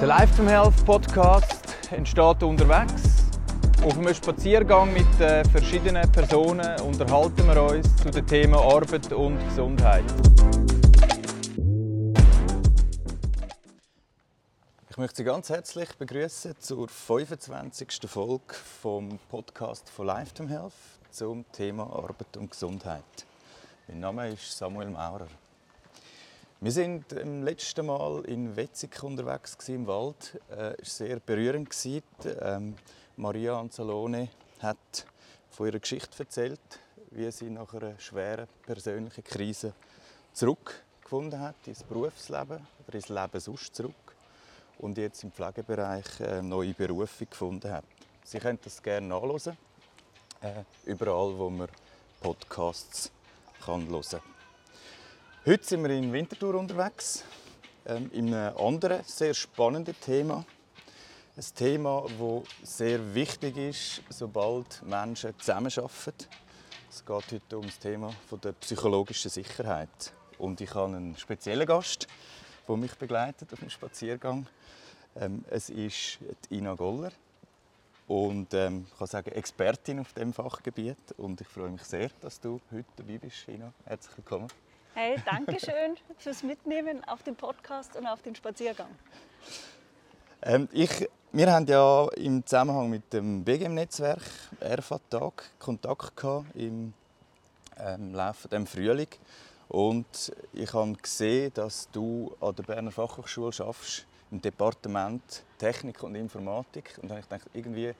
Der Life to Health Podcast entsteht unterwegs. Auf einem Spaziergang mit äh, verschiedenen Personen unterhalten wir uns zu den Themen Arbeit und Gesundheit. Ich möchte Sie ganz herzlich begrüßen zur 25. Folge vom Podcast von Life to Health zum Thema Arbeit und Gesundheit. Mein Name ist Samuel Maurer. Wir sind im letzten Mal in Wetzig unterwegs im Wald. Es war sehr berührend. Ähm, Maria Anzalone hat von ihrer Geschichte erzählt, wie sie nach einer schweren persönlichen Krise zurückgefunden hat ins Berufsleben oder ins Leben sonst zurück und jetzt im Pflegebereich eine neue Berufung gefunden hat. Sie können das gerne nachlesen, äh, überall, wo man Podcasts kann hören kann. Heute sind wir in Winterthur unterwegs, ähm, in einem anderen, sehr spannenden Thema. Ein Thema, das sehr wichtig ist, sobald Menschen zusammenarbeiten. Es geht heute um das Thema der psychologischen Sicherheit. Und ich habe einen speziellen Gast, der mich begleitet auf dem Spaziergang. Ähm, es ist Ina Goller. Und ähm, ich kann sagen, Expertin auf diesem Fachgebiet. Und ich freue mich sehr, dass du heute dabei bist, Ina. Herzlich willkommen. Hey, danke schön fürs Mitnehmen auf den Podcast und auf den Spaziergang. Ähm, ich, wir haben ja im Zusammenhang mit dem BGM-Netzwerk RFA-Tag Kontakt gehabt im ähm, Laufe des Frühling. Und ich habe gesehen, dass du an der Berner Fachhochschule arbeitest, im Departement Technik und Informatik. Und dann habe ich gedacht, irgendwie,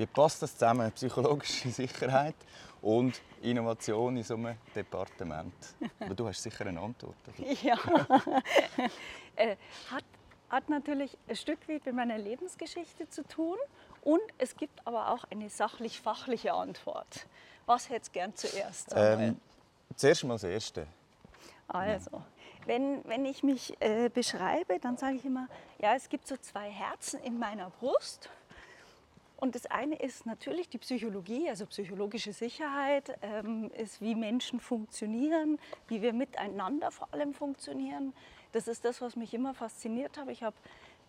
wie passt das zusammen? Psychologische Sicherheit und Innovation in so einem Departement? Aber du hast sicher eine Antwort. Oder? Ja, äh, hat, hat natürlich ein Stück weit mit meiner Lebensgeschichte zu tun und es gibt aber auch eine sachlich-fachliche Antwort. Was hättest du gern zuerst? Ähm, zuerst mal das Erste. Also, wenn, wenn ich mich äh, beschreibe, dann sage ich immer, ja, es gibt so zwei Herzen in meiner Brust und das eine ist natürlich die Psychologie, also psychologische Sicherheit, ähm, ist, wie Menschen funktionieren, wie wir miteinander vor allem funktionieren. Das ist das, was mich immer fasziniert hat. Ich habe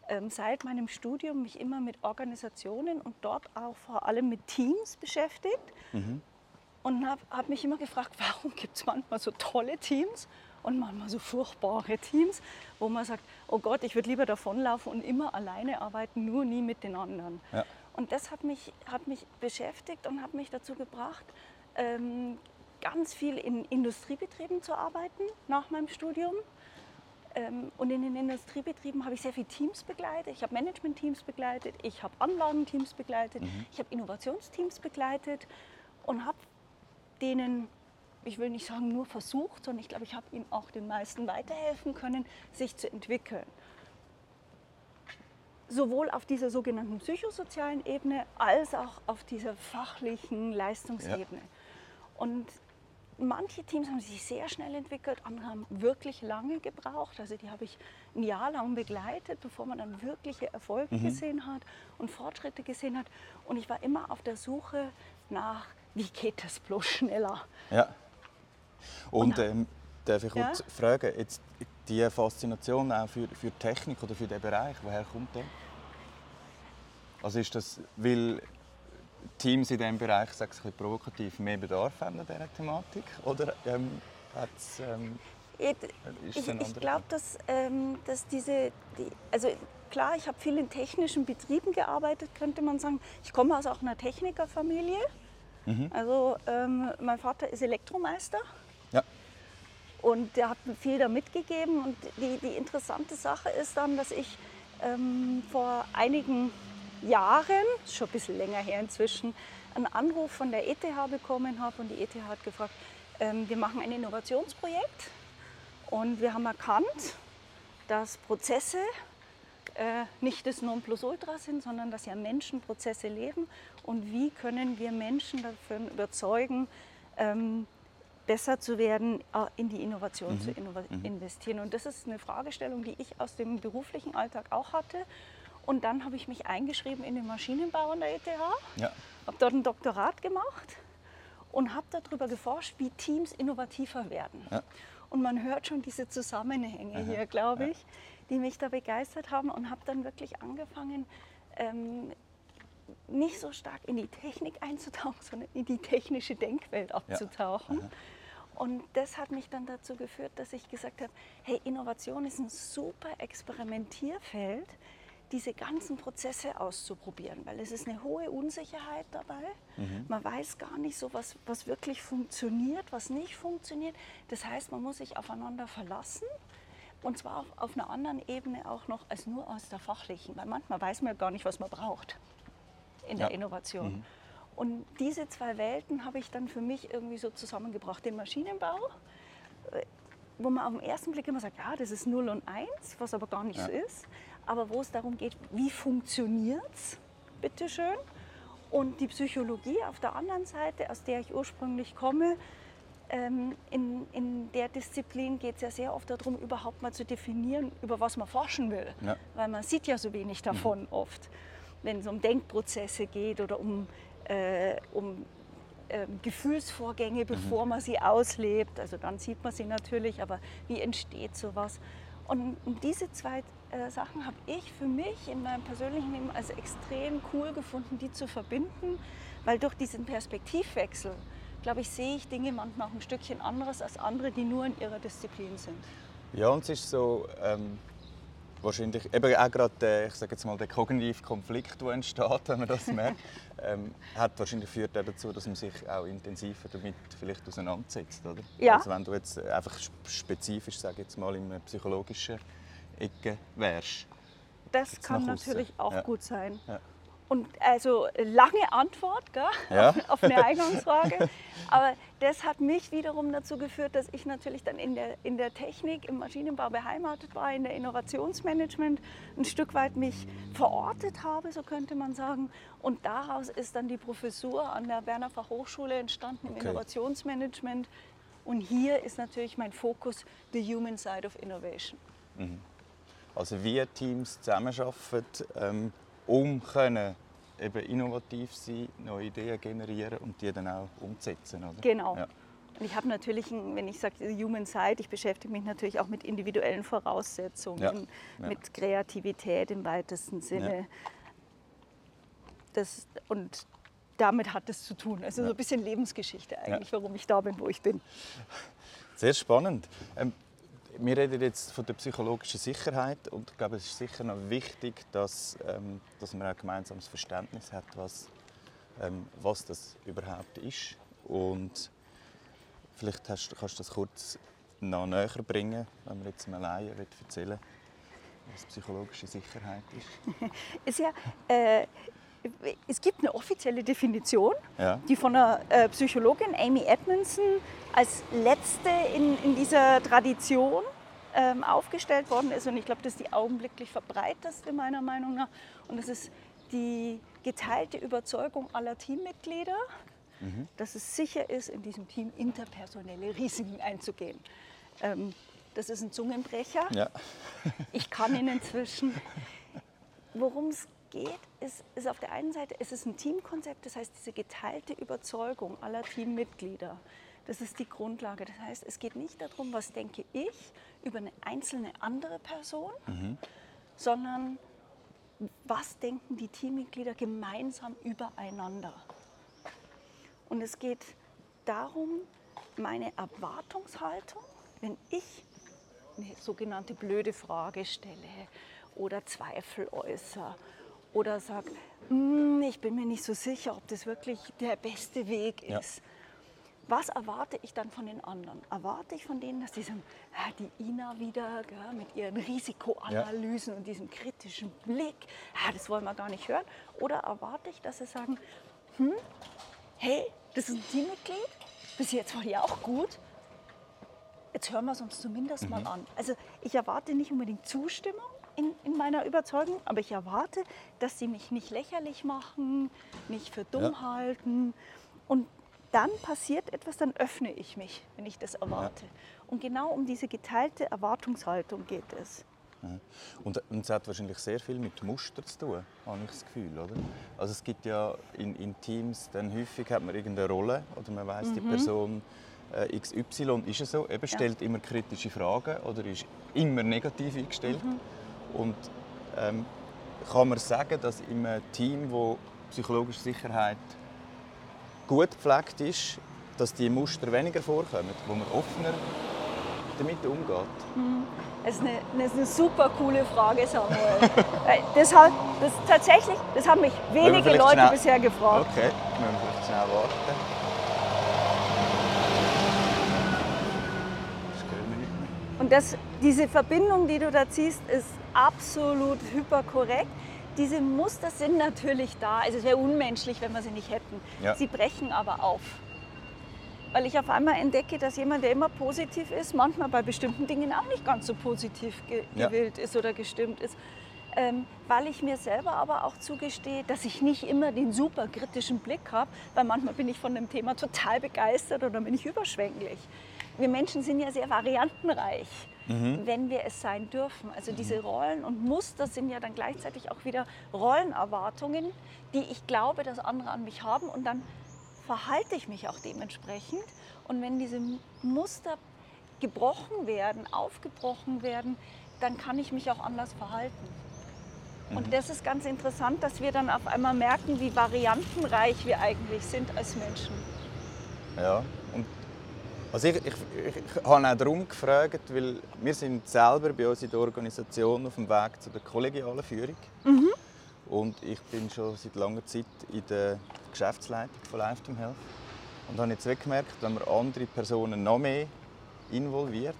ähm, seit meinem Studium mich immer mit Organisationen und dort auch vor allem mit Teams beschäftigt. Mhm. Und habe hab mich immer gefragt, warum gibt es manchmal so tolle Teams und manchmal so furchtbare Teams, wo man sagt, oh Gott, ich würde lieber davonlaufen und immer alleine arbeiten, nur nie mit den anderen. Ja. Und das hat mich, hat mich beschäftigt und hat mich dazu gebracht, ähm, ganz viel in Industriebetrieben zu arbeiten nach meinem Studium. Ähm, und in den Industriebetrieben habe ich sehr viele Teams begleitet. Ich habe Management-Teams begleitet, ich habe Anlagenteams begleitet, mhm. ich habe Innovationsteams begleitet und habe denen, ich will nicht sagen nur versucht, sondern ich glaube, ich habe ihnen auch den meisten weiterhelfen können, sich zu entwickeln sowohl auf dieser sogenannten psychosozialen Ebene als auch auf dieser fachlichen Leistungsebene. Ja. Und manche Teams haben sich sehr schnell entwickelt, andere haben wirklich lange gebraucht. Also die habe ich ein Jahr lang begleitet, bevor man dann wirkliche Erfolge mhm. gesehen hat und Fortschritte gesehen hat. Und ich war immer auf der Suche nach, wie geht das bloß schneller. Ja. Und, und ähm, darf ich kurz ja? fragen, jetzt die Faszination auch für, für Technik oder für den Bereich, woher kommt der? Also ist das, weil Teams in diesem Bereich, sage ich provokativ, mehr Bedarf haben an dieser Thematik? Oder ähm, hat's, ähm, ich, ich glaube, dass, ähm, dass diese, die, also klar, ich habe viel in technischen Betrieben gearbeitet, könnte man sagen. Ich komme aus auch einer Technikerfamilie. Mhm. Also ähm, mein Vater ist Elektromeister. Und der hat viel da mitgegeben. Und die, die interessante Sache ist dann, dass ich ähm, vor einigen Jahren, schon ein bisschen länger her inzwischen, einen Anruf von der ETH bekommen habe. Und die ETH hat gefragt, ähm, wir machen ein Innovationsprojekt. Und wir haben erkannt, dass Prozesse äh, nicht das Nonplusultra sind, sondern dass ja Menschen Prozesse leben. Und wie können wir Menschen davon überzeugen, ähm, besser zu werden, äh, in die Innovation mhm. zu mhm. investieren. Und das ist eine Fragestellung, die ich aus dem beruflichen Alltag auch hatte und dann habe ich mich eingeschrieben in den Maschinenbau an der ETH, ja. habe dort ein Doktorat gemacht und habe darüber geforscht, wie Teams innovativer werden. Ja. Und man hört schon diese Zusammenhänge Aha. hier, glaube ich. Ja. die mich da begeistert haben und habe dann wirklich angefangen, ähm, nicht so stark in die Technik einzutauchen, sondern in die technische Denkwelt abzutauchen. Ja. Und das hat mich dann dazu geführt, dass ich gesagt habe, hey, Innovation ist ein super Experimentierfeld, diese ganzen Prozesse auszuprobieren, weil es ist eine hohe Unsicherheit dabei. Mhm. Man weiß gar nicht so, was, was wirklich funktioniert, was nicht funktioniert. Das heißt, man muss sich aufeinander verlassen und zwar auf, auf einer anderen Ebene auch noch als nur aus der fachlichen, weil manchmal weiß man ja gar nicht, was man braucht in der ja. Innovation. Mhm. Und diese zwei Welten habe ich dann für mich irgendwie so zusammengebracht. Den Maschinenbau, wo man auf den ersten Blick immer sagt, ja, das ist 0 und 1, was aber gar nicht ja. so ist. Aber wo es darum geht, wie funktioniert es, bitteschön. Und die Psychologie auf der anderen Seite, aus der ich ursprünglich komme, ähm, in, in der Disziplin geht es ja sehr oft darum, überhaupt mal zu definieren, über was man forschen will. Ja. Weil man sieht ja so wenig davon mhm. oft, wenn es um Denkprozesse geht oder um, äh, um äh, Gefühlsvorgänge, bevor mhm. man sie auslebt. Also dann sieht man sie natürlich, aber wie entsteht sowas? Und, und diese zwei äh, Sachen habe ich für mich in meinem persönlichen Leben als extrem cool gefunden, die zu verbinden, weil durch diesen Perspektivwechsel glaube ich, sehe ich Dinge manchmal auch ein Stückchen anderes als andere, die nur in ihrer Disziplin sind. Ja, und es ist so, ähm, wahrscheinlich, eben auch gerade, ich sage jetzt mal, der kognitive Konflikt, der entsteht, wenn man das merkt, ähm, hat wahrscheinlich führt auch dazu, dass man sich auch intensiver damit vielleicht auseinandersetzt, oder? Ja. Also wenn du jetzt einfach spezifisch, sage jetzt mal, in einer psychologischen Ecke wärst. Das kann natürlich auch ja. gut sein. Ja. Und also lange Antwort gell, ja. auf eine Eingangsfrage. Aber das hat mich wiederum dazu geführt, dass ich natürlich dann in der, in der Technik, im Maschinenbau beheimatet war, in der Innovationsmanagement ein Stück weit mich verortet habe, so könnte man sagen. Und daraus ist dann die Professur an der Berner Fachhochschule entstanden im okay. Innovationsmanagement. Und hier ist natürlich mein Fokus the human side of innovation. Mhm. Also wie Teams zusammenarbeiten, ähm um können eben innovativ sein, neue Ideen generieren und die dann auch umzusetzen. Oder? Genau. Ja. Und ich habe natürlich, wenn ich sage Human Side, ich beschäftige mich natürlich auch mit individuellen Voraussetzungen, ja. Ja. mit Kreativität im weitesten Sinne. Das, und damit hat es zu tun. Also so ein bisschen Lebensgeschichte eigentlich, warum ich da bin, wo ich bin. Sehr spannend. Ähm, wir reden jetzt von der psychologischen Sicherheit und ich glaube, es ist sicher noch wichtig, dass, ähm, dass man ein gemeinsames Verständnis hat, was, ähm, was das überhaupt ist. Und vielleicht hast, kannst du das kurz noch näher bringen, wenn man jetzt einem Laien erzählen was psychologische Sicherheit ist. ist ja, äh, es gibt eine offizielle Definition, ja. die von der äh, Psychologin Amy Edmondson als letzte in, in dieser Tradition ähm, aufgestellt worden ist. Und ich glaube, das ist die augenblicklich verbreiteste meiner Meinung nach. Und das ist die geteilte Überzeugung aller Teammitglieder, mhm. dass es sicher ist, in diesem Team interpersonelle Risiken einzugehen. Ähm, das ist ein Zungenbrecher. Ja. ich kann ihn inzwischen. Worum es geht, ist, ist auf der einen Seite, es ist ein Teamkonzept, das heißt diese geteilte Überzeugung aller Teammitglieder. Das ist die Grundlage. Das heißt, es geht nicht darum, was denke ich über eine einzelne andere Person, mhm. sondern was denken die Teammitglieder gemeinsam übereinander. Und es geht darum, meine Erwartungshaltung, wenn ich eine sogenannte blöde Frage stelle oder Zweifel äußere oder sage, hm, ich bin mir nicht so sicher, ob das wirklich der beste Weg ist. Ja. Was erwarte ich dann von den anderen? Erwarte ich von denen, dass die sagen, ah, die Ina wieder gell, mit ihren Risikoanalysen ja. und diesem kritischen Blick, ah, das wollen wir gar nicht hören? Oder erwarte ich, dass sie sagen, hm, hey, das ist ein Teammitglied, bis jetzt war die auch gut, jetzt hören wir es uns zumindest mhm. mal an. Also ich erwarte nicht unbedingt Zustimmung, in, in, meiner Überzeugung, aber ich erwarte, dass sie mich nicht lächerlich machen, nicht für dumm ja. halten. Und dann passiert etwas, dann öffne ich mich, wenn ich das erwarte. Ja. Und genau um diese geteilte Erwartungshaltung geht es. Ja. Und, und es hat wahrscheinlich sehr viel mit Muster zu tun, habe ich das Gefühl, oder? Also es gibt ja in, in Teams, dann häufig hat man irgendeine Rolle oder man weiß, mhm. die Person äh, XY ist es so, eben stellt immer kritische Fragen oder ist immer negativ eingestellt. Mhm. Und ähm, kann man sagen, dass in einem Team, wo psychologische Sicherheit gut gepflegt ist, dass die Muster weniger vorkommen, wo man offener damit umgeht? Das ist eine, das ist eine super coole Frage, Samuel. Weil das, hat, das, tatsächlich, das haben mich wenige Leute schnell- bisher gefragt. Okay, müssen wir vielleicht schnell warten. Das geht nicht mehr. Und das, diese Verbindung, die du da ziehst, ist absolut hyperkorrekt. Diese Muster sind natürlich da. Also es wäre unmenschlich, wenn wir sie nicht hätten. Ja. Sie brechen aber auf. Weil ich auf einmal entdecke, dass jemand, der immer positiv ist, manchmal bei bestimmten Dingen auch nicht ganz so positiv ge Ja. gewillt ist oder gestimmt ist. Ähm, weil ich mir selber aber auch zugestehe, dass ich nicht immer den super kritischen Blick habe, weil manchmal bin ich von dem Thema total begeistert oder bin ich überschwänglich. Wir Menschen sind ja sehr variantenreich, wenn wir es sein dürfen. Also diese Rollen und Muster sind ja dann gleichzeitig auch wieder Rollenerwartungen, die ich glaube, dass andere an mich haben und dann verhalte ich mich auch dementsprechend. Und wenn diese Muster gebrochen werden, aufgebrochen werden, dann kann ich mich auch anders verhalten. Und das ist ganz interessant, dass wir dann auf einmal merken, wie variantenreich wir eigentlich sind als Menschen. Ja, also ich, ich, ich, habe auch darum gefragt, weil wir sind selber bei uns in der Organisation auf dem Weg zu der kollegialen Führung. Und ich bin schon seit langer Zeit in der Geschäftsleitung von Lifetime Health. Und habe jetzt gemerkt, wenn man andere Personen noch mehr involviert,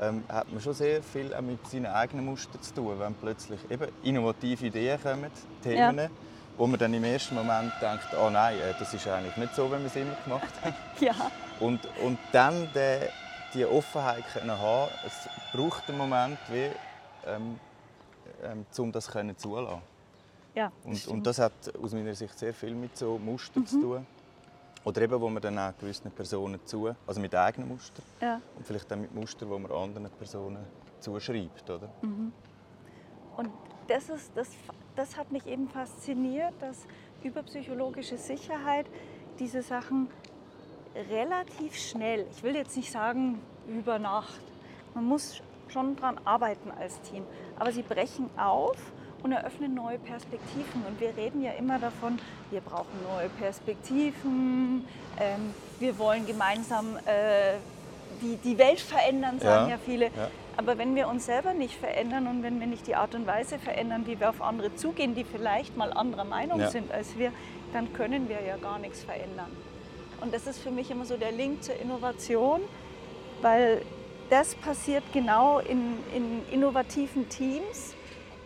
ähm, hat man schon sehr viel auch mit seinen eigenen Mustern zu tun. Wenn plötzlich eben innovative Ideen kommen, Themen, wo man dann im ersten Moment denkt, oh nein, äh, das ist eigentlich nicht so, wie wir es immer gemacht haben. Ja, Und, und dann die, die Offenheit können haben, es braucht einen Moment, wie, ähm, ähm, um das können zulassen. ja. Und, und das hat aus meiner Sicht sehr viel mit so Mustern zu tun. Oder eben, wo man dann auch gewissen Personen zu, also mit eigenen Mustern ja. und vielleicht auch mit Mustern, wo man anderen Personen zuschreibt, oder? Und das, ist, das, das hat mich eben fasziniert, dass über psychologische Sicherheit diese Sachen relativ schnell, ich will jetzt nicht sagen über Nacht, man muss schon daran arbeiten als Team, aber sie brechen auf und eröffnen neue Perspektiven. Und wir reden ja immer davon, wir brauchen neue Perspektiven, ähm, wir wollen gemeinsam äh, die, die Welt verändern, sagen Ja, ja viele. ja. Aber wenn wir uns selber nicht verändern und wenn wir nicht die Art und Weise verändern, wie wir auf andere zugehen, die vielleicht mal anderer Meinung Ja. sind als wir, dann können wir ja gar nichts verändern. Und das ist für mich immer so der Link zur Innovation, weil das passiert genau in, in innovativen Teams.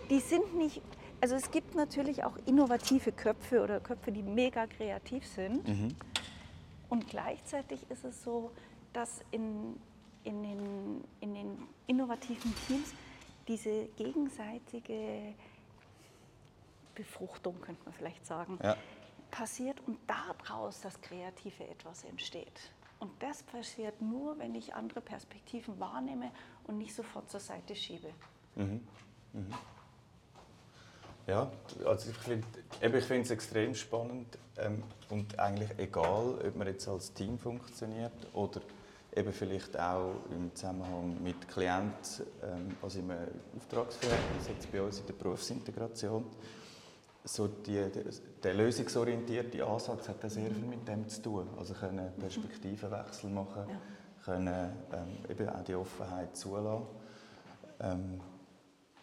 Die sind nicht, also es gibt natürlich auch innovative Köpfe oder Köpfe, die mega kreativ sind. Und gleichzeitig ist es so, dass in, in, den, in den innovativen Teams diese gegenseitige Befruchtung, könnte man vielleicht sagen, Ja. Passiert und daraus das kreative etwas entsteht. Und das passiert nur, wenn ich andere Perspektiven wahrnehme und nicht sofort zur Seite schiebe. Ja, also ich finde ich es extrem spannend ähm, und eigentlich egal, ob man jetzt als Team funktioniert oder eben vielleicht auch im Zusammenhang mit Klienten, ähm, also im Auftragsverhältnis jetzt bei uns in der Berufsintegration, so die, der, lösungsorientierte Ansatz hat sehr viel mit dem zu tun. Also können Perspektivenwechsel machen, Ja. können ähm, eben auch die Offenheit zulassen. Ähm,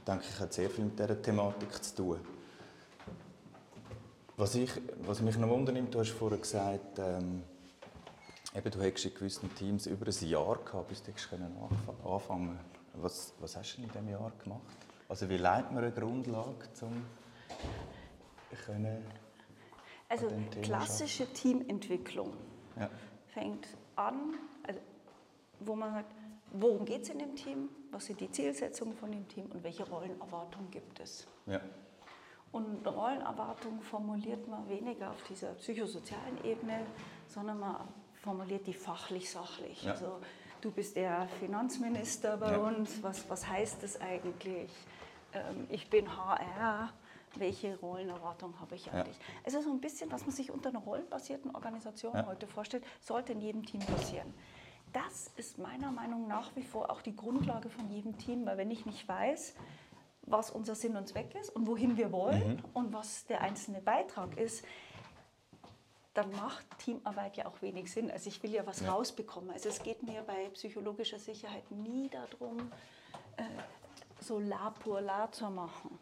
denke ich, hat sehr viel mit dieser Thematik zu tun. Was, ich, was mich noch wundernimmt, du hast vorher gesagt, ähm, eben, du hättest in gewissen Teams über ein Jahr gehabt, bis du hättest können anfa- anfangen was, was hast du in diesem Jahr gemacht? Also wie leitet man eine Grundlage, um können, Also klassische Teamentwicklung ja, fängt an, also wo man sagt, worum geht es in dem Team, was sind die Zielsetzungen von dem Team und welche Rollenerwartungen gibt es. ja, Und Rollenerwartungen formuliert man weniger auf dieser psychosozialen Ebene, sondern man formuliert die fachlich-sachlich. Ja. Also du bist der Finanzminister bei Ja. uns, was, was heißt das eigentlich? Ähm, ich bin HR, welche Rollenerwartung habe ich an Ja. Also so ein bisschen, was man sich unter einer rollenbasierten Organisation Ja. heute vorstellt, sollte in jedem Team passieren. Das ist meiner Meinung nach wie vor auch die Grundlage von jedem Team, weil wenn ich nicht weiß, was unser Sinn und Zweck ist und wohin wir wollen Mhm. und was der einzelne Beitrag ist, dann macht Teamarbeit ja auch wenig Sinn. Also ich will ja was rausbekommen. Also es geht mir bei psychologischer Sicherheit nie darum, äh, so la pour la zu machen.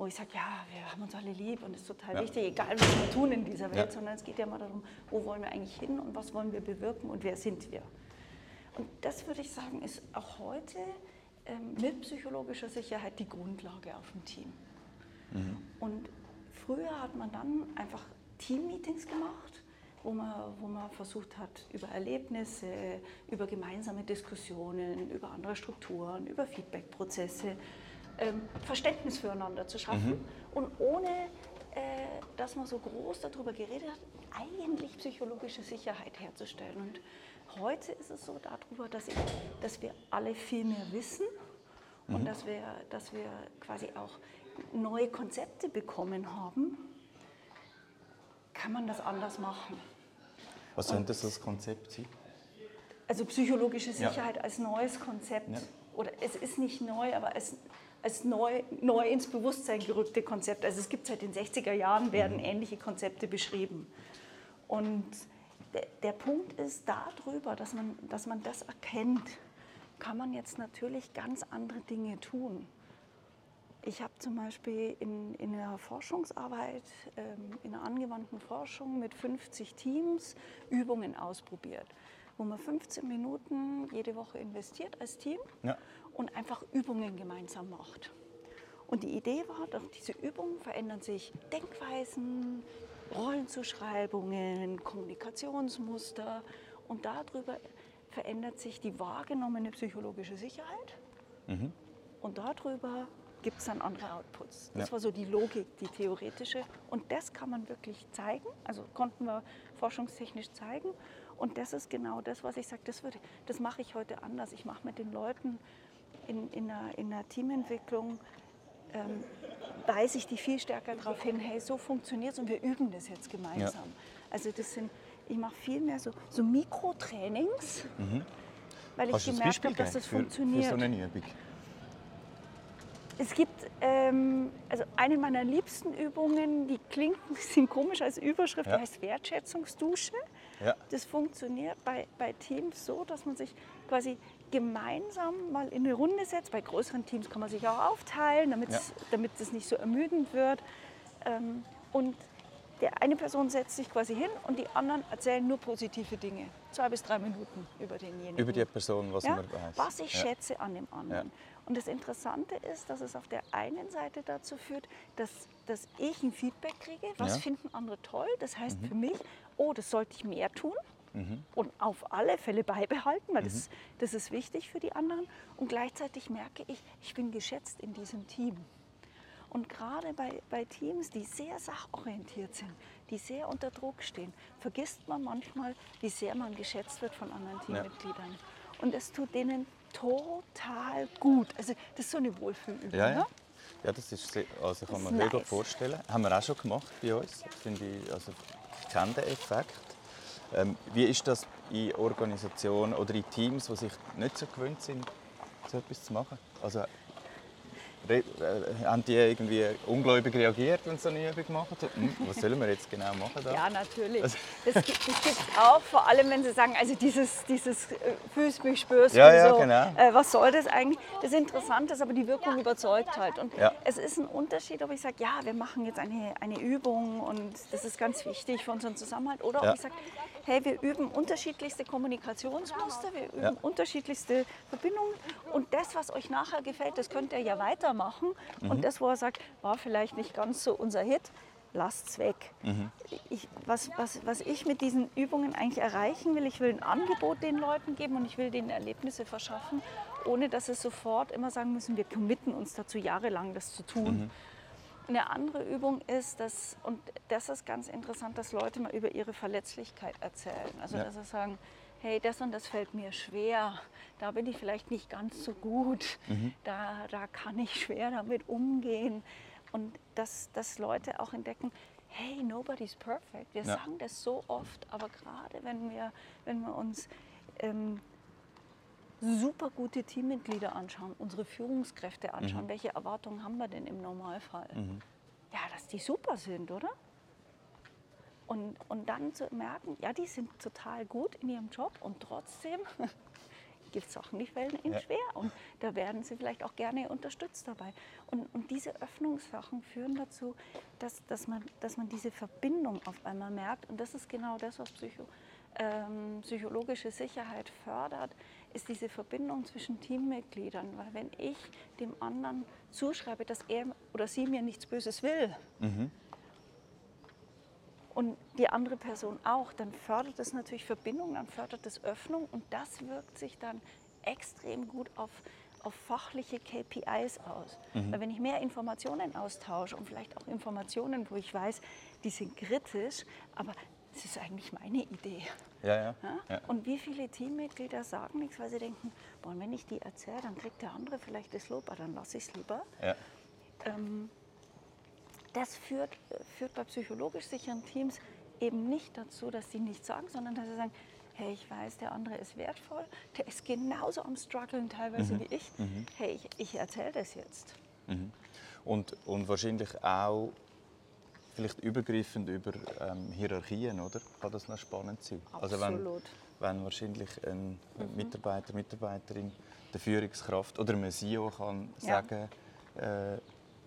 Wo ich sage, ja, wir haben uns alle lieb und es ist total Ja. wichtig, egal was wir tun in dieser Welt, Ja. sondern es geht ja mal darum, wo wollen wir eigentlich hin und was wollen wir bewirken und wer sind wir. Und das würde ich sagen, ist auch heute ähm, mit psychologischer Sicherheit die Grundlage auf dem Team. Und früher hat man dann einfach Teammeetings gemacht, wo man, wo man versucht hat, über Erlebnisse, über gemeinsame Diskussionen, über andere Strukturen, über Feedbackprozesse ähm, Verständnis füreinander zu schaffen. Und ohne, äh, dass man so groß darüber geredet hat, eigentlich psychologische Sicherheit herzustellen. Und heute ist es so darüber, dass, ich, dass wir alle viel mehr wissen und dass wir, dass wir quasi auch neue Konzepte bekommen haben, kann man das anders machen. Was könnte so das Konzept sein? Also psychologische Ja. Sicherheit als neues Konzept, Ja. oder es ist nicht neu, aber als, als neu, neu ins Bewusstsein gerückte Konzept. Also es gibt seit den 60er Jahren, werden Mhm. ähnliche Konzepte beschrieben. Und der, der Punkt ist darüber, dass man, dass man das erkennt, kann man jetzt natürlich ganz andere Dinge tun. Ich habe zum Beispiel in, in der Forschungsarbeit, ähm, in der angewandten Forschung mit 50 Teams Übungen ausprobiert, wo man 15 Minuten jede Woche investiert als Team Ja. Und einfach Übungen gemeinsam macht. Und die Idee war, durch diese Übungen verändern sich Denkweisen, Rollenzuschreibungen, Kommunikationsmuster und darüber verändert sich die wahrgenommene psychologische Sicherheit und darüber gibt es dann andere Outputs. Das Ja. war so die Logik, die theoretische. Und das kann man wirklich zeigen, also konnten wir forschungstechnisch zeigen. Und das ist genau das, was ich sage, das, würde- das mache ich heute anders. Ich mache mit den Leuten in, in, einer, in einer Teamentwicklung, ähm, weise ich die viel stärker darauf hin, hey, so funktioniert es und wir üben das jetzt gemeinsam. Also das sind, ich mache viel mehr so, so Mikrotrainings, weil ich gemerkt habe, dass das für, funktioniert. für so eine Übung? Es gibt ähm, also eine meiner liebsten Übungen, die klingt ein bisschen komisch als Überschrift, Ja. die heißt Wertschätzungsdusche. Ja. Das funktioniert bei, bei Teams so, dass man sich quasi gemeinsam mal in eine Runde setzt. Bei größeren Teams kann man sich auch aufteilen, damit Ja. es es nicht so ermüdend wird. Ähm, und der eine Person setzt sich quasi hin und die anderen erzählen nur positive Dinge. Zwei bis drei Minuten über denjenigen. Über die Person, was Ja, man weiß. was ich ja. schätze an dem anderen. Und das Interessante ist, dass es auf der einen Seite dazu führt, dass, dass ich ein Feedback kriege, was Ja. finden andere toll. Das heißt für mich, oh, das sollte ich mehr tun und auf alle Fälle beibehalten, weil das, das ist wichtig für die anderen. Und gleichzeitig merke ich, ich bin geschätzt in diesem Team. Und gerade bei, bei Teams, die sehr sachorientiert sind, die sehr unter Druck stehen, vergisst man manchmal, wie sehr man geschätzt wird von anderen Teammitgliedern. Und es tut denen total gut. Also das ist so eine Wohlfühlübung. Ja, ja. Ne? ja, das ist sehr, also kann man ist sehr gut nice. vorstellen. Haben wir auch schon gemacht bei uns. Finde ich, also ich kenne den Effekt. Ähm, wie ist das in Organisationen oder in Teams, die sich nicht so gewöhnt sind, so etwas zu machen? Also, haben die irgendwie ungläubig reagiert, wenn sie so eine Übung machen? So, hm, was sollen wir jetzt genau machen? Da? Ja, natürlich. Also- Das gibt es auch, vor allem wenn Sie sagen, also dieses, dieses äh, fühlst mich, spürst Ja, ja, so, genau. äh, was soll das eigentlich? Das Interessante ist aber, die Wirkung überzeugt halt. Und Ja. es ist ein Unterschied, ob ich sage, ja, wir machen jetzt eine, eine Übung und das ist ganz wichtig für unseren Zusammenhalt, oder ob ich sage, hey, wir üben unterschiedlichste Kommunikationsmuster, wir üben unterschiedlichste Verbindungen und das, was euch nachher gefällt, das könnt ihr ja weitermachen Mhm. und das, wo er sagt, war vielleicht nicht ganz so unser Hit, lasst's weg. Mhm. Ich, was, was, was ich mit diesen Übungen eigentlich erreichen will, ich will ein Angebot den Leuten geben und ich will denen Erlebnisse verschaffen, ohne dass sie sofort immer sagen müssen, wir committen uns dazu, jahrelang das zu tun. Eine andere Übung ist, dass, und das ist ganz interessant, dass Leute mal über ihre Verletzlichkeit erzählen. Also Ja. dass sie sagen, hey, das und das fällt mir schwer, da bin ich vielleicht nicht ganz so gut, da, da kann ich schwer damit umgehen. Und dass, dass Leute auch entdecken, hey, nobody's perfect. Wir Ja. sagen das so oft, aber gerade wenn wir, wenn wir uns ähm, super gute Teammitglieder anschauen, unsere Führungskräfte anschauen, welche Erwartungen haben wir denn im Normalfall? Ja, dass die super sind, oder? Und, und dann zu merken, ja, die sind total gut in ihrem Job und trotzdem gibt es Sachen, die fällen ihnen Ja. schwer. Und da werden sie vielleicht auch gerne unterstützt dabei. Und, und diese Öffnungssachen führen dazu, dass, dass, man, dass man diese Verbindung auf einmal merkt. Und das ist genau das, was Psycho, ähm, psychologische Sicherheit fördert, ist diese Verbindung zwischen Teammitgliedern. Weil wenn ich dem anderen zuschreibe, dass er oder sie mir nichts Böses will, und die andere Person auch, dann fördert es natürlich Verbindung, dann fördert es Öffnung und das wirkt sich dann extrem gut auf, auf fachliche KPIs aus. Weil wenn ich mehr Informationen austausche und vielleicht auch Informationen, wo ich weiß, die sind kritisch, aber es ist eigentlich meine Idee. Ja, ja. Ja? Und wie viele Teammitglieder sagen nichts, weil sie denken, boah, wenn ich die erzähle, dann kriegt der andere vielleicht das Lob, aber dann lasse ich es lieber. ja. Ähm, das führt, führt bei psychologisch sicheren Teams eben nicht dazu, dass sie nichts sagen, sondern dass sie sagen, hey, ich weiß, der andere ist wertvoll, der ist genauso am struggeln teilweise wie ich. Hey, ich, ich erzähle das jetzt. Und, und wahrscheinlich auch vielleicht übergreifend über ähm, Hierarchien, oder? Kann das noch spannend sein? Also wenn, Absolut. wenn wahrscheinlich ein Mitarbeiter, Mitarbeiterin der Führungskraft oder ein CEO kann Ja. sagen, äh,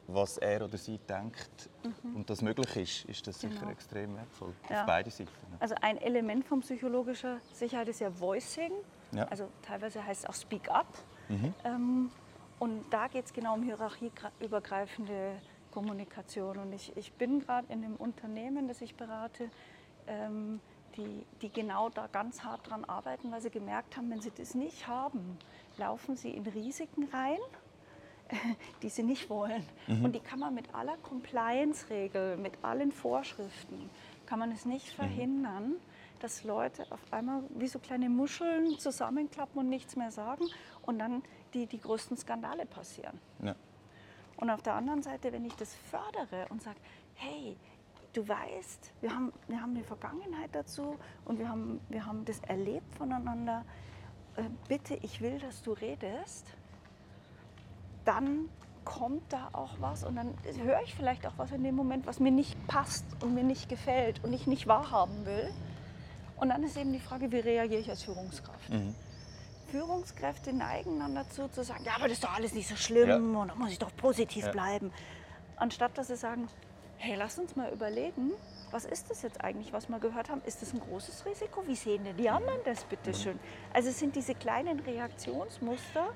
was er oder sie denkt und das möglich ist, ist das sicher Genau. extrem wertvoll. Ja. Auf beide Seiten. ne? Also ein Element von psychologischer Sicherheit ist ja Voicing. Ja. Also teilweise heißt es auch Speak Up. Ähm, und da geht es genau um hierarchieübergreifende Kommunikation. Und ich, ich bin gerade in einem Unternehmen, das ich berate, ähm, die, die genau da ganz hart dran arbeiten, weil sie gemerkt haben, wenn sie das nicht haben, laufen sie in Risiken rein, die sie nicht wollen. Und die kann man mit aller Compliance-Regel, mit allen Vorschriften, kann man es nicht verhindern, dass Leute auf einmal wie so kleine Muscheln zusammenklappen und nichts mehr sagen und dann die, die größten Skandale passieren. Ja. Und auf der anderen Seite, wenn ich das fördere und sage, hey, du weißt, wir haben, wir haben eine Vergangenheit dazu und wir haben, wir haben das erlebt voneinander, äh, bitte, ich will, dass du redest, dann kommt da auch was und dann höre ich vielleicht auch was in dem Moment, was mir nicht passt und mir nicht gefällt und ich nicht wahrhaben will. Und dann ist eben die Frage, wie reagiere ich als Führungskraft? Führungskräfte neigen dann dazu zu sagen, ja, aber das ist doch alles nicht so schlimm Ja. und da muss ich doch positiv Ja. bleiben. Anstatt dass sie sagen, hey, lass uns mal überlegen, was ist das jetzt eigentlich, was wir gehört haben? Ist das ein großes Risiko? Wie sehen denn die anderen das bitte schön? Also es sind diese kleinen Reaktionsmuster,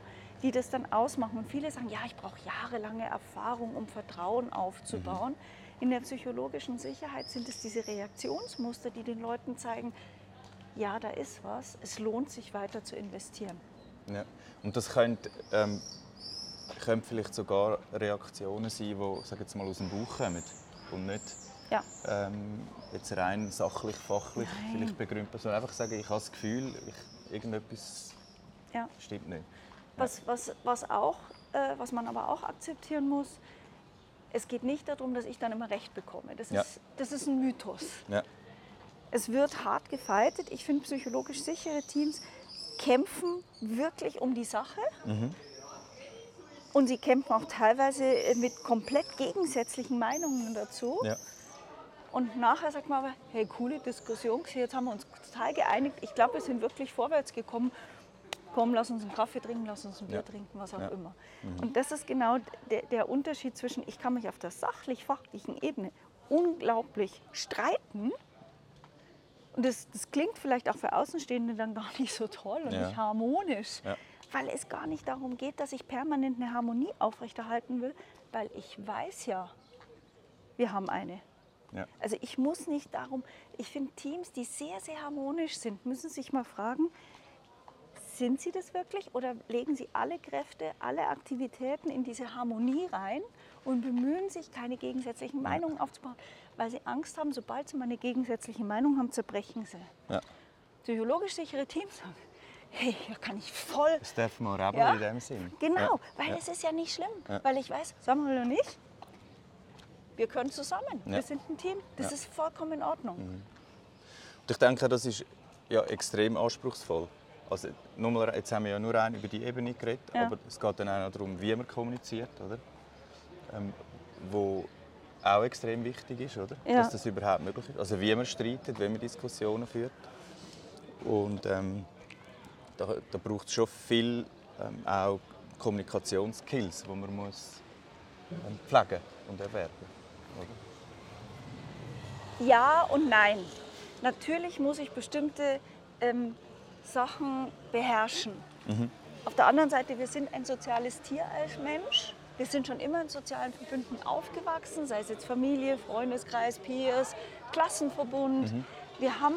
die das dann ausmachen. Und viele sagen, ja, ich brauche jahrelange Erfahrung, um Vertrauen aufzubauen. In der psychologischen Sicherheit sind es diese Reaktionsmuster, die den Leuten zeigen, ja, da ist was, es lohnt sich weiter zu investieren. Ja. Und das könnte, ähm, könnte vielleicht sogar Reaktionen sein, die sag jetzt mal, aus dem Bauch kommen und nicht Ja, ähm, jetzt rein sachlich, fachlich Nein. vielleicht begründet, sondern einfach sagen, ich habe das Gefühl, ich, irgendetwas ja. stimmt nicht. Was, was, was, auch, äh, was man aber auch akzeptieren muss, es geht nicht darum, dass ich dann immer Recht bekomme. Das, Ja. ist, das ist ein Mythos. Ja. Es wird hart gefeitet. Ich finde, psychologisch sichere Teams kämpfen wirklich um die Sache. Und sie kämpfen auch teilweise äh, mit komplett gegensätzlichen Meinungen dazu. Ja. Und nachher sagt man aber, hey, coole Diskussion, jetzt haben wir uns total geeinigt. Ich glaube, wir sind wirklich vorwärts gekommen. Komm, lass uns einen Kaffee trinken, lass uns ein Bier Ja. trinken, was auch Ja. immer. Und das ist genau der, der Unterschied zwischen, ich kann mich auf der sachlich-fachlichen Ebene unglaublich streiten. Und das, das klingt vielleicht auch für Außenstehende dann gar nicht so toll und Ja. nicht harmonisch, Ja. weil es gar nicht darum geht, dass ich permanent eine Harmonie aufrechterhalten will, weil ich weiß ja, wir haben eine. Ja. Also ich muss nicht darum, ich finde Teams, die sehr, sehr harmonisch sind, müssen sich mal fragen, sind sie das wirklich oder legen sie alle Kräfte, alle Aktivitäten in diese Harmonie rein und bemühen sich, keine gegensätzlichen Meinungen aufzubauen, weil sie Angst haben, sobald sie mal eine gegensätzliche Meinung haben, zerbrechen sie. Ja. Psychologisch sichere Teams sagen, hey, da kann ich voll Das darf man Ja, in dem Sinn. Genau, Ja. weil es ist ja nicht schlimm. Weil ich weiß, Samuel und ich, wir können zusammen. Wir sind ein Team. Das ist vollkommen in Ordnung. Und ich denke, das ist ja extrem anspruchsvoll. Also, nochmal, jetzt haben wir ja nur rein über die Ebene geredet, Ja. aber es geht dann auch darum, wie man kommuniziert, oder? Ähm, wo auch extrem wichtig ist, oder? Ja. Dass das überhaupt möglich ist. Also wie man streitet, wie man Diskussionen führt. Und ähm, da, da braucht es schon viel ähm, auch Kommunikationsskills, die man muss ähm, pflegen und erwerben. Oder? Ja und nein. Natürlich muss ich bestimmte ähm, Sachen beherrschen. Auf der anderen Seite, wir sind ein soziales Tier als Mensch. Wir sind schon immer in sozialen Verbünden aufgewachsen, sei es jetzt Familie, Freundeskreis, Peers, Klassenverbund. Wir haben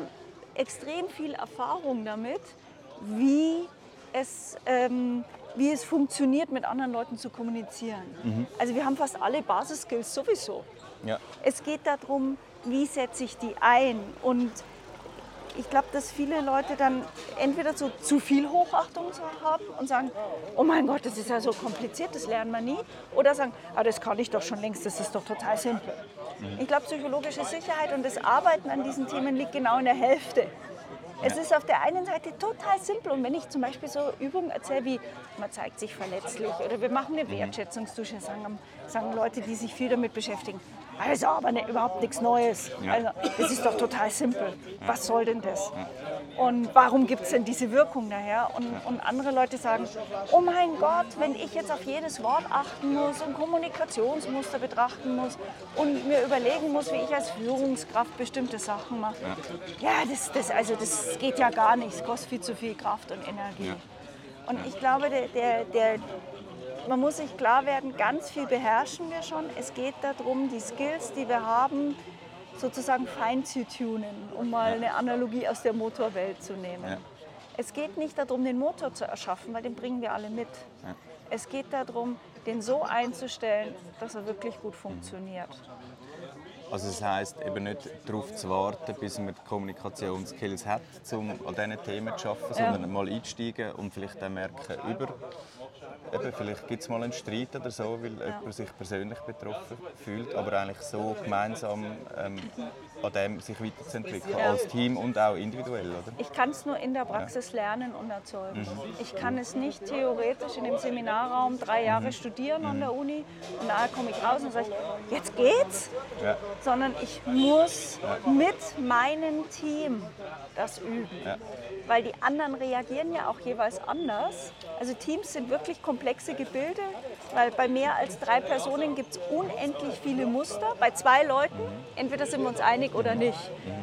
extrem viel Erfahrung damit, wie es, ähm, wie es funktioniert, mit anderen Leuten zu kommunizieren. Also wir haben fast alle Basisskills sowieso. Ja. Es geht darum, wie setze ich die ein. Und ich glaube, dass viele Leute dann entweder so zu viel Hochachtung haben und sagen, oh mein Gott, das ist ja so kompliziert, das lernen wir nie. Oder sagen, ah, das kann ich doch schon längst, das ist doch total simpel. Ich glaube, psychologische Sicherheit und das Arbeiten an diesen Themen liegt genau in der Hälfte. Es ist auf der einen Seite total simpel und wenn ich zum Beispiel so Übungen erzähle, wie man zeigt sich verletzlich oder wir machen eine Wertschätzungsdusche, sagen, sagen Leute, die sich viel damit beschäftigen. Also aber ne, überhaupt nichts Neues. Also, das ist doch total simpel. Was soll denn das? Und warum gibt es denn diese Wirkung daher? Und, und andere Leute sagen, oh mein Gott, wenn ich jetzt auf jedes Wort achten muss und Kommunikationsmuster betrachten muss und mir überlegen muss, wie ich als Führungskraft bestimmte Sachen mache. Ja, das, das, also das geht ja gar nicht. Es kostet viel zu viel Kraft und Energie. Und ich glaube, der, der, der, man muss sich klar werden, ganz viel beherrschen wir schon. Es geht darum, die Skills, die wir haben, sozusagen fein zu tunen, um mal eine Analogie aus der Motorwelt zu nehmen. Ja. Es geht nicht darum, den Motor zu erschaffen, weil den bringen wir alle mit. Es geht darum, den so einzustellen, dass er wirklich gut funktioniert. Also das heisst eben nicht darauf zu warten, bis man die Kommunikationsskills hat, um an diesen Themen zu arbeiten, sondern mal einsteigen und vielleicht dann merken, über, eben, vielleicht gibt es mal einen Streit oder so, weil jemand sich persönlich betroffen fühlt, aber eigentlich so gemeinsam ähm, an dem sich weiterzuentwickeln, Ja. als Team und auch individuell, oder? Ich kann es nur in der Praxis lernen und erzeugen. Ich kann es nicht theoretisch in dem Seminarraum drei Jahre studieren an der Uni und nachher komme ich raus und sage, jetzt geht's, Ja. sondern ich muss mit meinem Team das üben. Weil die anderen reagieren ja auch jeweils anders. Also Teams sind wirklich komplexe Gebilde, weil bei mehr als drei Personen gibt es unendlich viele Muster. Bei zwei Leuten, entweder sind wir uns einig oder nicht.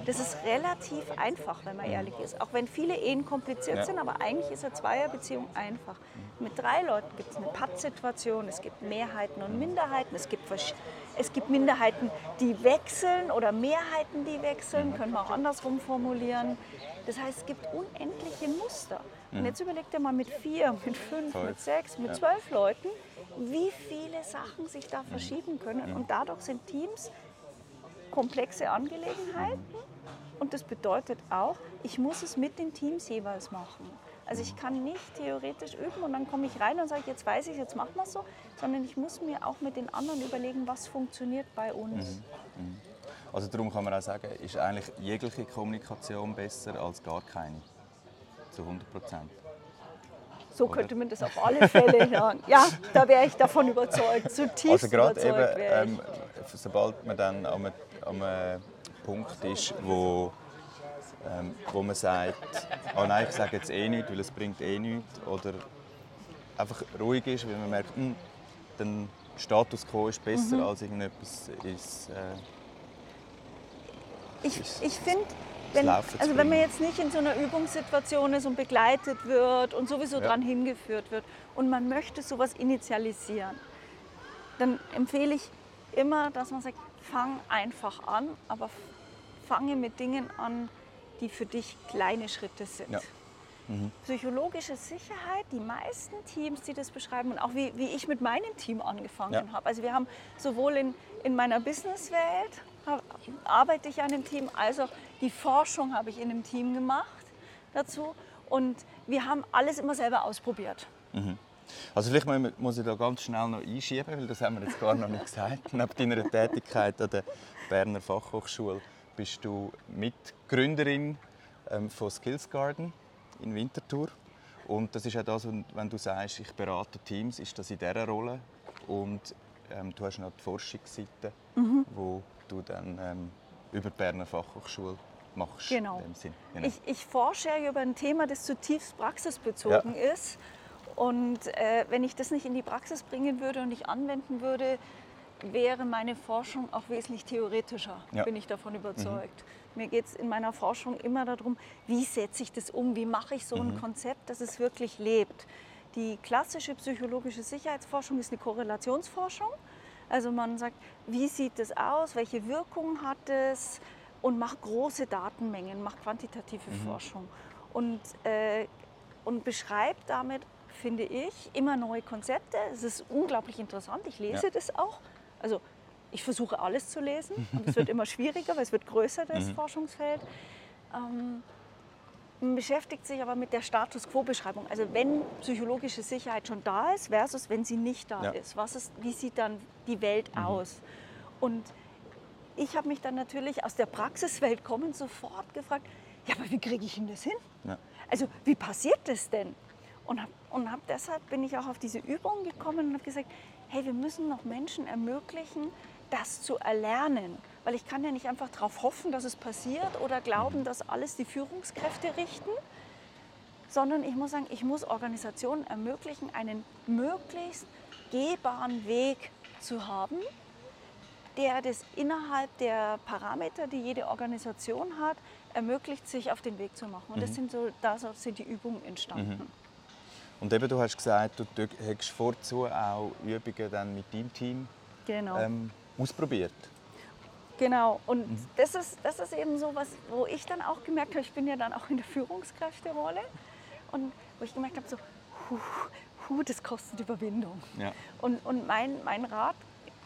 Das ist relativ einfach, wenn man ehrlich ist. Auch wenn viele Ehen kompliziert Ja. sind, aber eigentlich ist eine Zweierbeziehung einfach. Mit drei Leuten gibt es eine Pattsituation, es gibt Mehrheiten und Minderheiten, es gibt, versch- es gibt Minderheiten, die wechseln oder Mehrheiten, die wechseln, können wir auch andersrum formulieren. Das heißt, es gibt unendliche Muster. Und jetzt überlegt ihr mal mit vier, mit fünf, Voll. mit sechs, mit Ja. zwölf Leuten, wie viele Sachen sich da verschieben können. Und dadurch sind Teams komplexe Angelegenheiten. Und das bedeutet auch, ich muss es mit den Teams jeweils machen. Also ich kann nicht theoretisch üben und dann komme ich rein und sage, jetzt weiß ich, jetzt machen wir es so, sondern ich muss mir auch mit den anderen überlegen, was funktioniert bei uns. Also darum kann man auch sagen, ist eigentlich jegliche Kommunikation besser als gar keine. Zu 100 Prozent. So könnte man das auf alle Fälle sagen. Ja, da wäre ich davon überzeugt, zutiefst Also gerade eben, überzeugt wäre ich. ähm, sobald man dann an einem, an einem Punkt ist, wo, ähm, wo man sagt, oh nein, ich sage jetzt eh nichts, weil es bringt eh nichts, oder einfach ruhig ist, weil man merkt, hm, dann Status quo ist besser Mhm. als irgendetwas ist. Äh, Ich, ist- ich finde, wenn, also wenn man jetzt nicht in so einer Übungssituation ist und begleitet wird und sowieso Ja. dran hingeführt wird und man möchte sowas initialisieren, dann empfehle ich immer, dass man sagt, fang einfach an, aber fange mit Dingen an, die für dich kleine Schritte sind. Ja. Psychologische Sicherheit, die meisten Teams, die das beschreiben und auch wie, wie ich mit meinem Team angefangen Ja. habe. Also wir haben sowohl in, in meiner Businesswelt arbeite ich an dem Team, als auch die Forschung habe ich in einem Team gemacht dazu. Und wir haben alles immer selber ausprobiert. Also vielleicht mu- muss ich da ganz schnell noch einschieben, weil das haben wir jetzt gar noch nicht gesagt. Neben deiner Tätigkeit an der Berner Fachhochschule bist du Mitgründerin ähm, von Skills Garden. in Winterthur. Und das ist auch das, wenn du sagst, ich berate Teams, ist das in dieser Rolle. Und ähm, du hast noch die Forschungsseite, mhm. wo du dann ähm, über die Berner Fachhochschule machst. Genau. genau. Ich, ich, forsche ja über ein Thema, das zutiefst praxisbezogen ja. ist. Und äh, wenn ich das nicht in die Praxis bringen würde und nicht anwenden würde, wäre meine Forschung auch wesentlich theoretischer, ja. bin ich davon überzeugt. Mhm. Mir geht es in meiner Forschung immer darum, wie setze ich das um, wie mache ich so mhm. ein Konzept, dass es wirklich lebt. Die klassische psychologische Sicherheitsforschung ist eine Korrelationsforschung. Also man sagt, wie sieht es aus, welche Wirkung hat es und macht große Datenmengen, macht quantitative mhm. Forschung und, äh, und beschreibt damit, finde ich, immer neue Konzepte. Es ist unglaublich interessant, ich lese ja. das auch. Also ich versuche alles zu lesen und es wird immer schwieriger, weil es wird größer, das mhm. Forschungsfeld. Ähm, man beschäftigt sich aber mit der Status Quo-Beschreibung. Also wenn psychologische Sicherheit schon da ist versus wenn sie nicht da ja. ist. Was ist. Wie sieht dann die Welt mhm. aus? Und ich habe mich dann natürlich aus der Praxiswelt kommend sofort gefragt, ja, aber wie kriege ich denn das hin? Ja. Also wie passiert das denn? Und, hab, und hab deshalb bin ich auch auf diese Übung gekommen und habe gesagt, hey, wir müssen noch Menschen ermöglichen, das zu erlernen. Weil ich kann ja nicht einfach darauf hoffen, dass es passiert oder glauben, dass alles die Führungskräfte richten, sondern ich muss sagen, ich muss Organisationen ermöglichen, einen möglichst gehbaren Weg zu haben, der das innerhalb der Parameter, die jede Organisation hat, ermöglicht, sich auf den Weg zu machen. Und das mhm. sind so, da sind die Übungen entstanden. Mhm. Und eben, du hast gesagt, du hast vorzu auch Übungen dann mit deinem Team genau. ähm, ausprobiert. Genau, und mhm. das, ist, das ist eben so was, wo ich dann auch gemerkt habe, ich bin ja dann auch in der Führungskräfterolle und wo ich gemerkt habe, so, hu, hu, das kostet Überwindung. Ja. Und, und mein, mein Rat